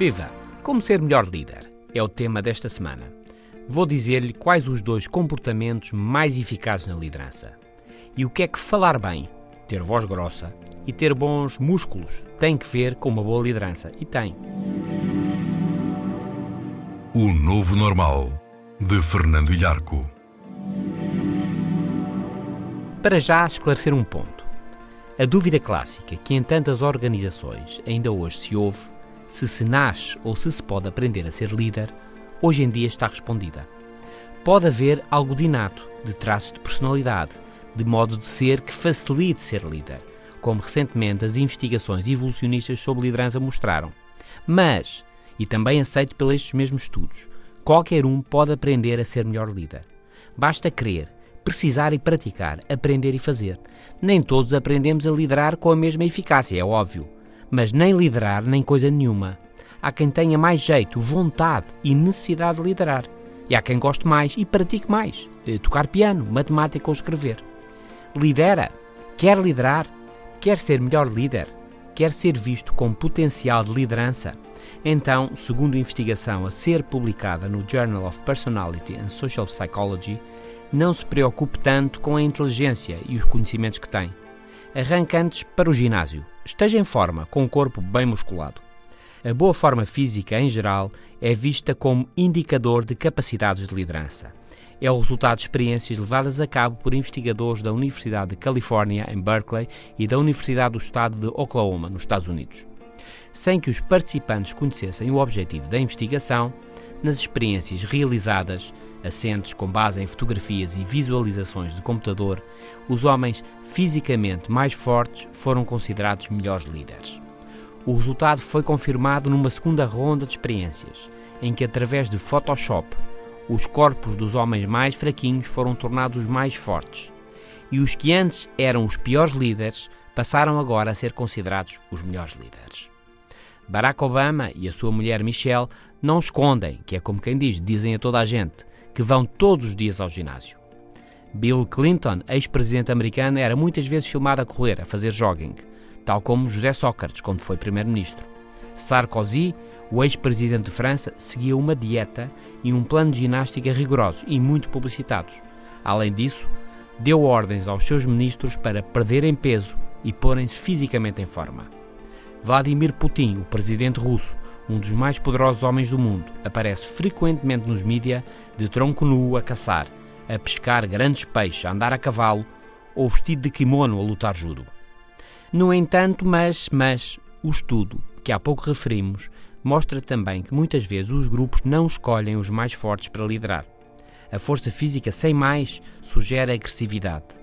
Viva! Como ser melhor líder? É o tema desta semana. Vou dizer-lhe quais os dois comportamentos mais eficazes na liderança. E o que é que falar bem, ter voz grossa e ter bons músculos tem que ver com uma boa liderança. E tem. O Novo Normal, de Fernando Ilharco. Para já esclarecer um ponto. A dúvida clássica que em tantas organizações ainda hoje se ouve se se nasce ou se se pode aprender a ser líder, hoje em dia está respondida. Pode haver algo de inato, de traços de personalidade, de modo de ser que facilite ser líder, como recentemente as investigações evolucionistas sobre liderança mostraram. Mas, e também aceito pelos estes mesmos estudos, qualquer um pode aprender a ser melhor líder. Basta querer, precisar e praticar, aprender e fazer. Nem todos aprendemos a liderar com a mesma eficácia, é óbvio mas nem liderar nem coisa nenhuma. Há quem tenha mais jeito, vontade e necessidade de liderar. E há quem goste mais e pratique mais, eh, tocar piano, matemática ou escrever. Lidera, quer liderar, quer ser melhor líder, quer ser visto com potencial de liderança. Então, segundo investigação a ser publicada no Journal of Personality and Social Psychology, não se preocupe tanto com a inteligência e os conhecimentos que tem. Arranque antes para o ginásio esteja em forma, com o corpo bem musculado. A boa forma física, em geral, é vista como indicador de capacidades de liderança. É o resultado de experiências levadas a cabo por investigadores da Universidade de Califórnia, em Berkeley, e da Universidade do Estado de Oklahoma, nos Estados Unidos. Sem que os participantes conhecessem o objetivo da investigação, nas experiências realizadas, assentes com base em fotografias e visualizações de computador, os homens fisicamente mais fortes foram considerados melhores líderes. O resultado foi confirmado numa segunda ronda de experiências, em que, através de Photoshop, os corpos dos homens mais fraquinhos foram tornados os mais fortes, e os que antes eram os piores líderes passaram agora a ser considerados os melhores líderes. Barack Obama e a sua mulher Michelle não escondem, que é como quem diz, dizem a toda a gente, que vão todos os dias ao ginásio. Bill Clinton, ex-presidente americano, era muitas vezes filmado a correr, a fazer jogging, tal como José Sócrates, quando foi primeiro-ministro. Sarkozy, o ex-presidente de França, seguia uma dieta e um plano de ginástica rigorosos e muito publicitados. Além disso, deu ordens aos seus ministros para perderem peso e porem-se fisicamente em forma. Vladimir Putin, o presidente russo, um dos mais poderosos homens do mundo, aparece frequentemente nos mídia de tronco nu a caçar, a pescar grandes peixes, a andar a cavalo ou vestido de kimono a lutar judo. No entanto, mas, mas, o estudo que há pouco referimos mostra também que muitas vezes os grupos não escolhem os mais fortes para liderar. A força física sem mais sugere agressividade.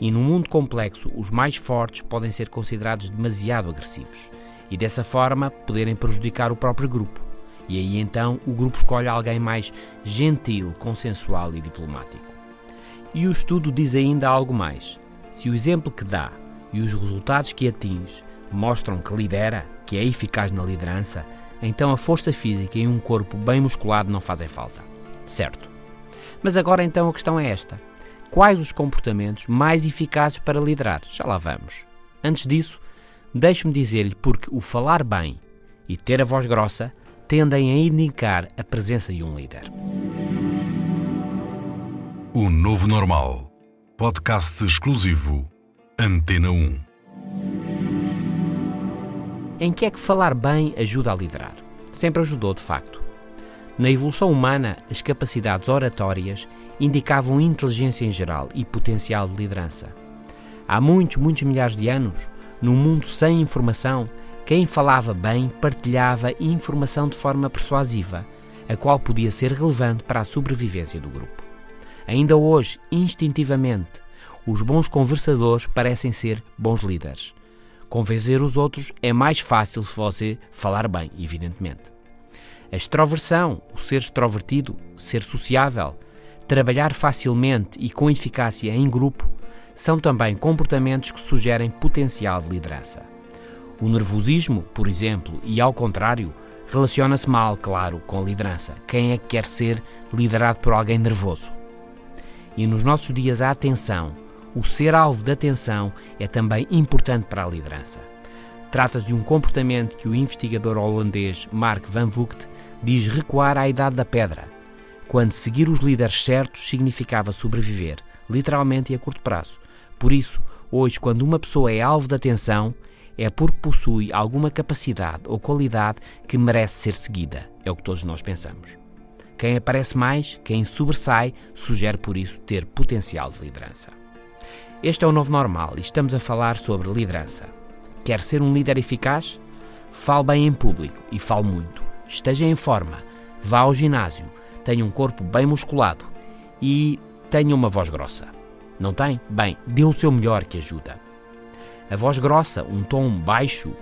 E num mundo complexo, os mais fortes podem ser considerados demasiado agressivos e dessa forma poderem prejudicar o próprio grupo. E aí então o grupo escolhe alguém mais gentil, consensual e diplomático. E o estudo diz ainda algo mais. Se o exemplo que dá e os resultados que atinge mostram que lidera, que é eficaz na liderança, então a força física e um corpo bem musculado não fazem falta. Certo. Mas agora então a questão é esta: quais os comportamentos mais eficazes para liderar? Já lá vamos. Antes disso, Deixe-me dizer-lhe porque o falar bem e ter a voz grossa tendem a indicar a presença de um líder. O Novo Normal. Podcast exclusivo. Antena 1. Em que é que falar bem ajuda a liderar? Sempre ajudou, de facto. Na evolução humana, as capacidades oratórias indicavam inteligência em geral e potencial de liderança. Há muitos, muitos milhares de anos, num mundo sem informação, quem falava bem partilhava informação de forma persuasiva, a qual podia ser relevante para a sobrevivência do grupo. Ainda hoje, instintivamente, os bons conversadores parecem ser bons líderes. Convencer os outros é mais fácil se você falar bem, evidentemente. A extroversão, o ser extrovertido, ser sociável, trabalhar facilmente e com eficácia em grupo, são também comportamentos que sugerem potencial de liderança. O nervosismo, por exemplo, e ao contrário, relaciona-se mal, claro, com liderança. Quem é que quer ser liderado por alguém nervoso? E nos nossos dias a atenção, o ser alvo de atenção é também importante para a liderança. Trata-se de um comportamento que o investigador holandês Mark Van Vugt diz recuar à idade da pedra, quando seguir os líderes certos significava sobreviver, literalmente e a curto prazo. Por isso, hoje, quando uma pessoa é alvo de atenção, é porque possui alguma capacidade ou qualidade que merece ser seguida. É o que todos nós pensamos. Quem aparece mais, quem sobressai, sugere por isso ter potencial de liderança. Este é o novo normal e estamos a falar sobre liderança. Quer ser um líder eficaz? Fale bem em público e fale muito. Esteja em forma. Vá ao ginásio. Tenha um corpo bem musculado e tenha uma voz grossa. Não tem? Bem, dê o seu melhor que ajuda. A voz grossa, um tom baixo,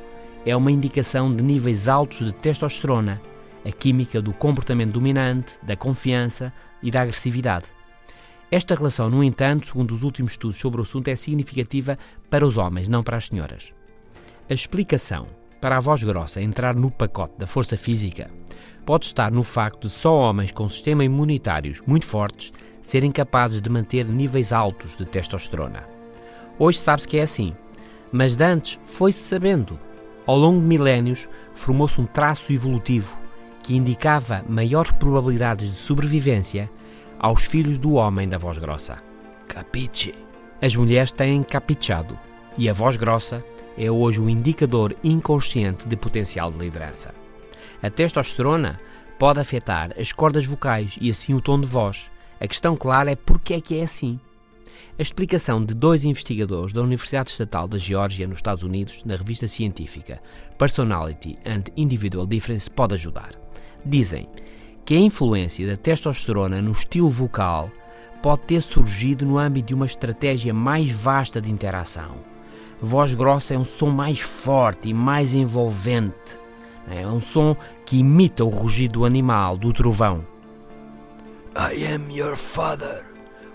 é uma indicação de níveis altos de testosterona, a química do comportamento dominante, da confiança e da agressividade. Esta relação, no entanto, segundo os últimos estudos sobre o assunto, é significativa para os homens, não para as senhoras. A explicação para a voz grossa entrar no pacote da força física pode estar no facto de só homens com sistemas imunitários muito fortes serem capazes de manter níveis altos de testosterona. Hoje sabe-se que é assim, mas de antes foi-se sabendo. Ao longo de milénios, formou-se um traço evolutivo que indicava maiores probabilidades de sobrevivência aos filhos do homem da voz grossa. Capiche. As mulheres têm capichado e a voz grossa é hoje um indicador inconsciente de potencial de liderança. A testosterona pode afetar as cordas vocais e assim o tom de voz. A questão clara é porque é que é assim. A explicação de dois investigadores da Universidade Estatal da Geórgia, nos Estados Unidos, na revista científica Personality and Individual Difference, pode ajudar. Dizem que a influência da testosterona no estilo vocal pode ter surgido no âmbito de uma estratégia mais vasta de interação. Voz grossa é um som mais forte e mais envolvente. É um som que imita o rugido do animal, do trovão. I am your father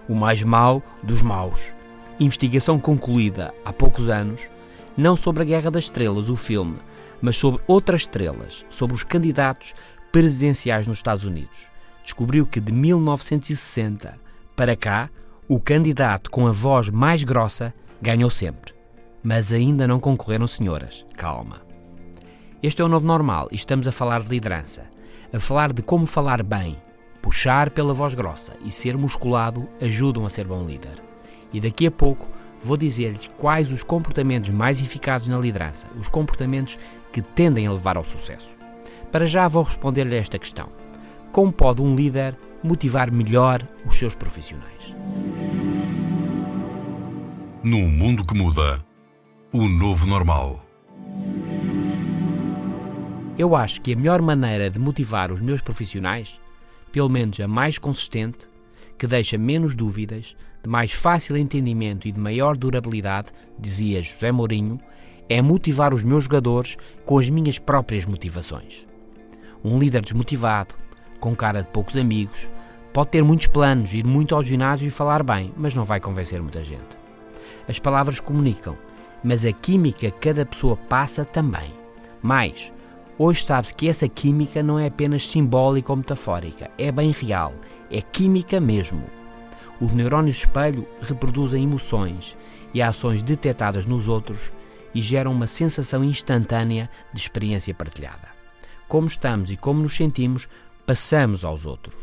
o mais mau dos maus. Investigação concluída há poucos anos, não sobre a Guerra das Estrelas, o filme, mas sobre outras estrelas, sobre os candidatos presidenciais nos Estados Unidos. Descobriu que de 1960 para cá, o candidato com a voz mais grossa ganhou sempre. Mas ainda não concorreram senhoras. Calma. Este é o novo normal e estamos a falar de liderança, a falar de como falar bem, Puxar pela voz grossa e ser musculado ajudam a ser bom líder. E daqui a pouco vou dizer-lhes quais os comportamentos mais eficazes na liderança, os comportamentos que tendem a levar ao sucesso. Para já vou responder-lhe esta questão: Como pode um líder motivar melhor os seus profissionais? Num mundo que muda, o novo normal. Eu acho que a melhor maneira de motivar os meus profissionais pelo menos a mais consistente, que deixa menos dúvidas, de mais fácil entendimento e de maior durabilidade, dizia José Mourinho, é motivar os meus jogadores com as minhas próprias motivações. Um líder desmotivado, com cara de poucos amigos, pode ter muitos planos, ir muito ao ginásio e falar bem, mas não vai convencer muita gente. As palavras comunicam, mas a química que cada pessoa passa também. Mais, Hoje sabe-se que essa química não é apenas simbólica ou metafórica, é bem real, é química mesmo. Os neurónios espelho reproduzem emoções e ações detectadas nos outros e geram uma sensação instantânea de experiência partilhada. Como estamos e como nos sentimos, passamos aos outros.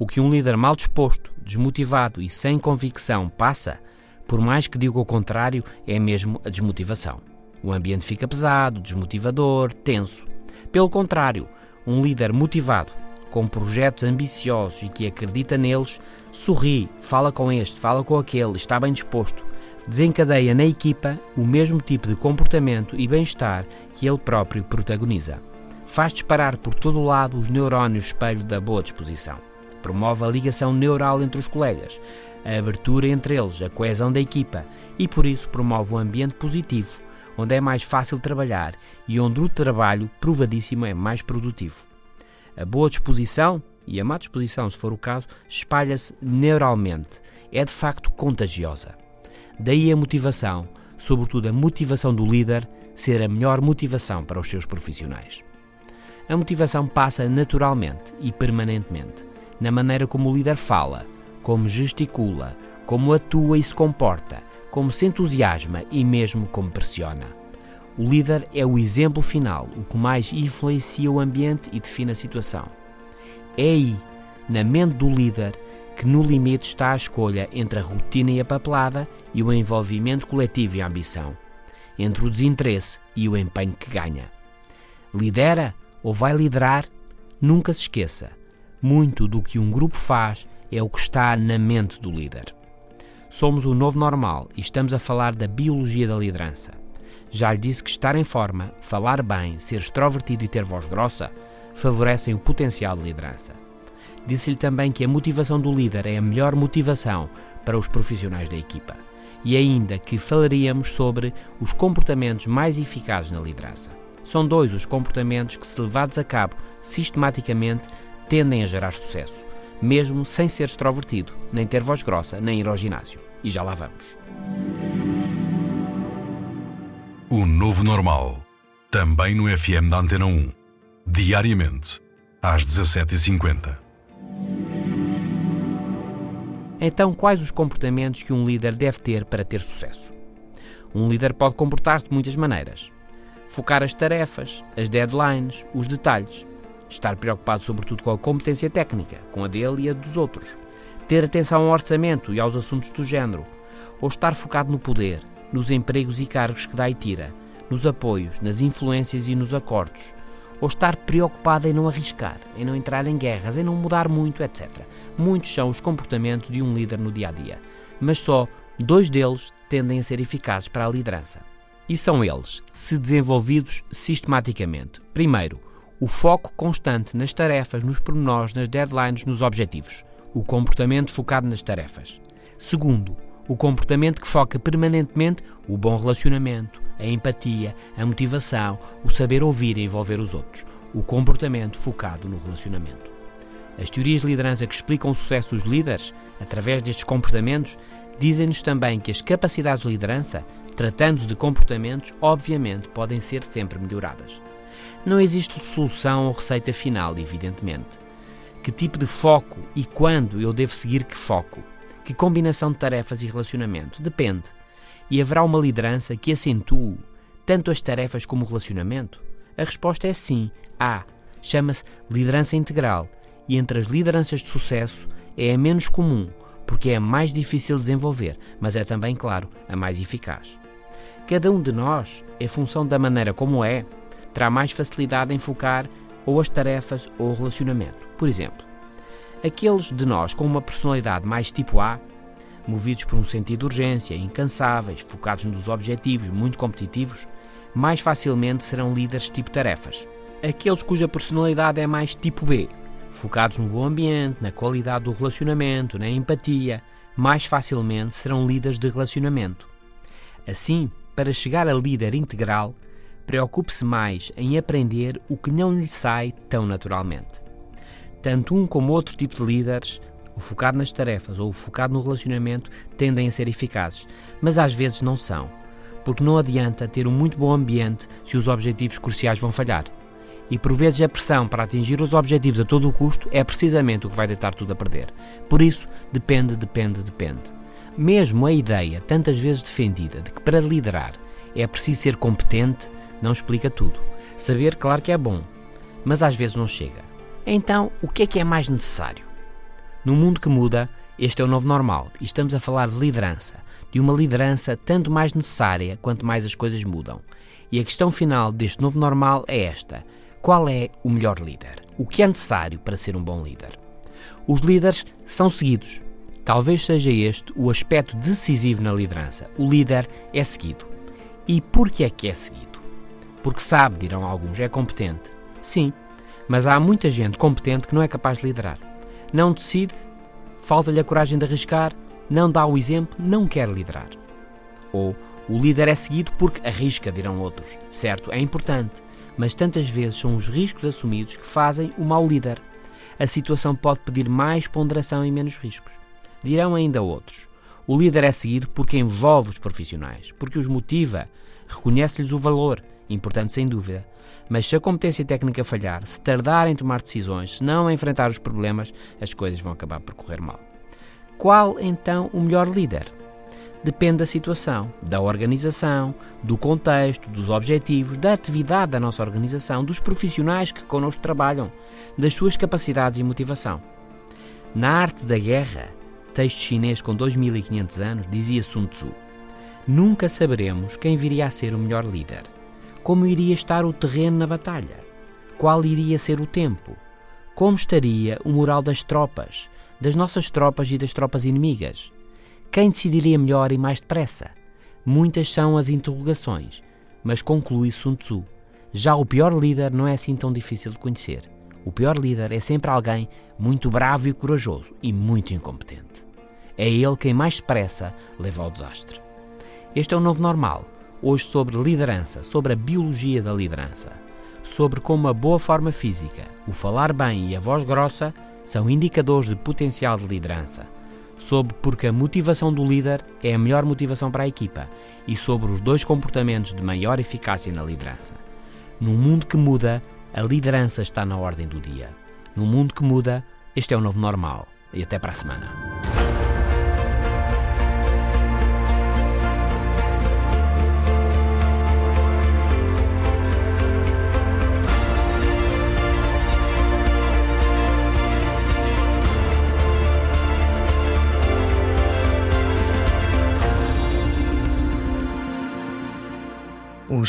O que um líder mal disposto, desmotivado e sem convicção passa, por mais que diga o contrário, é mesmo a desmotivação. O ambiente fica pesado, desmotivador, tenso. Pelo contrário, um líder motivado, com projetos ambiciosos e que acredita neles, sorri, fala com este, fala com aquele, está bem disposto, desencadeia na equipa o mesmo tipo de comportamento e bem-estar que ele próprio protagoniza. Faz disparar por todo o lado os neurónios espelho da boa disposição. Promove a ligação neural entre os colegas, a abertura entre eles, a coesão da equipa e por isso promove um ambiente positivo, onde é mais fácil trabalhar e onde o trabalho, provadíssimo, é mais produtivo. A boa disposição, e a má disposição, se for o caso, espalha-se neuralmente. É de facto contagiosa. Daí a motivação, sobretudo a motivação do líder, ser a melhor motivação para os seus profissionais. A motivação passa naturalmente e permanentemente na maneira como o líder fala, como gesticula, como atua e se comporta, como se entusiasma e mesmo como pressiona. O líder é o exemplo final, o que mais influencia o ambiente e define a situação. É aí, na mente do líder, que no limite está a escolha entre a rotina e a papelada e o envolvimento coletivo e a ambição, entre o desinteresse e o empenho que ganha. Lidera ou vai liderar? Nunca se esqueça, muito do que um grupo faz é o que está na mente do líder. Somos o novo normal e estamos a falar da biologia da liderança. Já lhe disse que estar em forma, falar bem, ser extrovertido e ter voz grossa favorecem o potencial de liderança. Disse-lhe também que a motivação do líder é a melhor motivação para os profissionais da equipa. E ainda que falaríamos sobre os comportamentos mais eficazes na liderança. São dois os comportamentos que, se levados a cabo sistematicamente, tendem a gerar sucesso, mesmo sem ser extrovertido, nem ter voz grossa, nem ir ao ginásio. E já lá vamos. O Novo Normal. Também no FM da Antena 1. Diariamente, às 17h50. Então, quais os comportamentos que um líder deve ter para ter sucesso? Um líder pode comportar-se de muitas maneiras. Focar as tarefas, as deadlines, os detalhes. Estar preocupado sobretudo com a competência técnica, com a dele e a dos outros. Ter atenção ao orçamento e aos assuntos do género. Ou estar focado no poder, nos empregos e cargos que dá e tira, nos apoios, nas influências e nos acordos, ou estar preocupado em não arriscar, em não entrar em guerras, em não mudar muito, etc. Muitos são os comportamentos de um líder no dia a dia, mas só dois deles tendem a ser eficazes para a liderança. E são eles, se desenvolvidos sistematicamente. Primeiro, o foco constante nas tarefas, nos pormenores, nas deadlines, nos objetivos. O comportamento focado nas tarefas. Segundo, o comportamento que foca permanentemente o bom relacionamento, a empatia, a motivação, o saber ouvir e envolver os outros. O comportamento focado no relacionamento. As teorias de liderança que explicam o sucesso dos líderes, através destes comportamentos, dizem-nos também que as capacidades de liderança, tratando-se de comportamentos, obviamente podem ser sempre melhoradas. Não existe solução ou receita final, evidentemente. Que tipo de foco e quando eu devo seguir que foco? Que combinação de tarefas e relacionamento? Depende. E haverá uma liderança que acentue tanto as tarefas como o relacionamento? A resposta é sim. Há. Chama-se liderança integral e entre as lideranças de sucesso é a menos comum, porque é a mais difícil de desenvolver, mas é também, claro, a mais eficaz. Cada um de nós, em função da maneira como é, terá mais facilidade em focar ou as tarefas ou o relacionamento. Por exemplo, Aqueles de nós com uma personalidade mais tipo A, movidos por um sentido de urgência, incansáveis, focados nos objetivos, muito competitivos, mais facilmente serão líderes tipo tarefas. Aqueles cuja personalidade é mais tipo B, focados no bom ambiente, na qualidade do relacionamento, na empatia, mais facilmente serão líderes de relacionamento. Assim, para chegar a líder integral, preocupe-se mais em aprender o que não lhe sai tão naturalmente. Tanto um como outro tipo de líderes, o focado nas tarefas ou o focado no relacionamento, tendem a ser eficazes, mas às vezes não são, porque não adianta ter um muito bom ambiente se os objetivos cruciais vão falhar. E por vezes a pressão para atingir os objetivos a todo o custo é precisamente o que vai deitar tudo a perder. Por isso, depende, depende, depende. Mesmo a ideia, tantas vezes defendida, de que para liderar é preciso ser competente, não explica tudo. Saber, claro que é bom, mas às vezes não chega. Então, o que é que é mais necessário? No mundo que muda, este é o novo normal e estamos a falar de liderança, de uma liderança tanto mais necessária quanto mais as coisas mudam. E a questão final deste novo normal é esta: qual é o melhor líder? O que é necessário para ser um bom líder? Os líderes são seguidos. Talvez seja este o aspecto decisivo na liderança. O líder é seguido. E por que é que é seguido? Porque sabe, dirão alguns, é competente. Sim, mas há muita gente competente que não é capaz de liderar. Não decide, falta-lhe a coragem de arriscar, não dá o exemplo, não quer liderar. Ou O líder é seguido porque arrisca, dirão outros. Certo, é importante, mas tantas vezes são os riscos assumidos que fazem o mau líder. A situação pode pedir mais ponderação e menos riscos. Dirão ainda outros. O líder é seguido porque envolve os profissionais, porque os motiva, reconhece-lhes o valor, importante sem dúvida. Mas se a competência técnica falhar, se tardar em tomar decisões, se não enfrentar os problemas, as coisas vão acabar por correr mal. Qual então o melhor líder? Depende da situação, da organização, do contexto, dos objetivos, da atividade da nossa organização, dos profissionais que connosco trabalham, das suas capacidades e motivação. Na arte da guerra, texto chinês com 2500 anos, dizia Sun Tzu: Nunca saberemos quem viria a ser o melhor líder. Como iria estar o terreno na batalha? Qual iria ser o tempo? Como estaria o moral das tropas, das nossas tropas e das tropas inimigas? Quem decidiria melhor e mais depressa? Muitas são as interrogações, mas conclui Sun Tzu. Já o pior líder não é assim tão difícil de conhecer. O pior líder é sempre alguém muito bravo e corajoso e muito incompetente. É ele quem mais depressa leva ao desastre. Este é o novo normal. Hoje sobre liderança, sobre a biologia da liderança, sobre como a boa forma física, o falar bem e a voz grossa são indicadores de potencial de liderança, sobre porque a motivação do líder é a melhor motivação para a equipa e sobre os dois comportamentos de maior eficácia na liderança. Num mundo que muda, a liderança está na ordem do dia. Num mundo que muda, este é o novo normal. E até para a semana.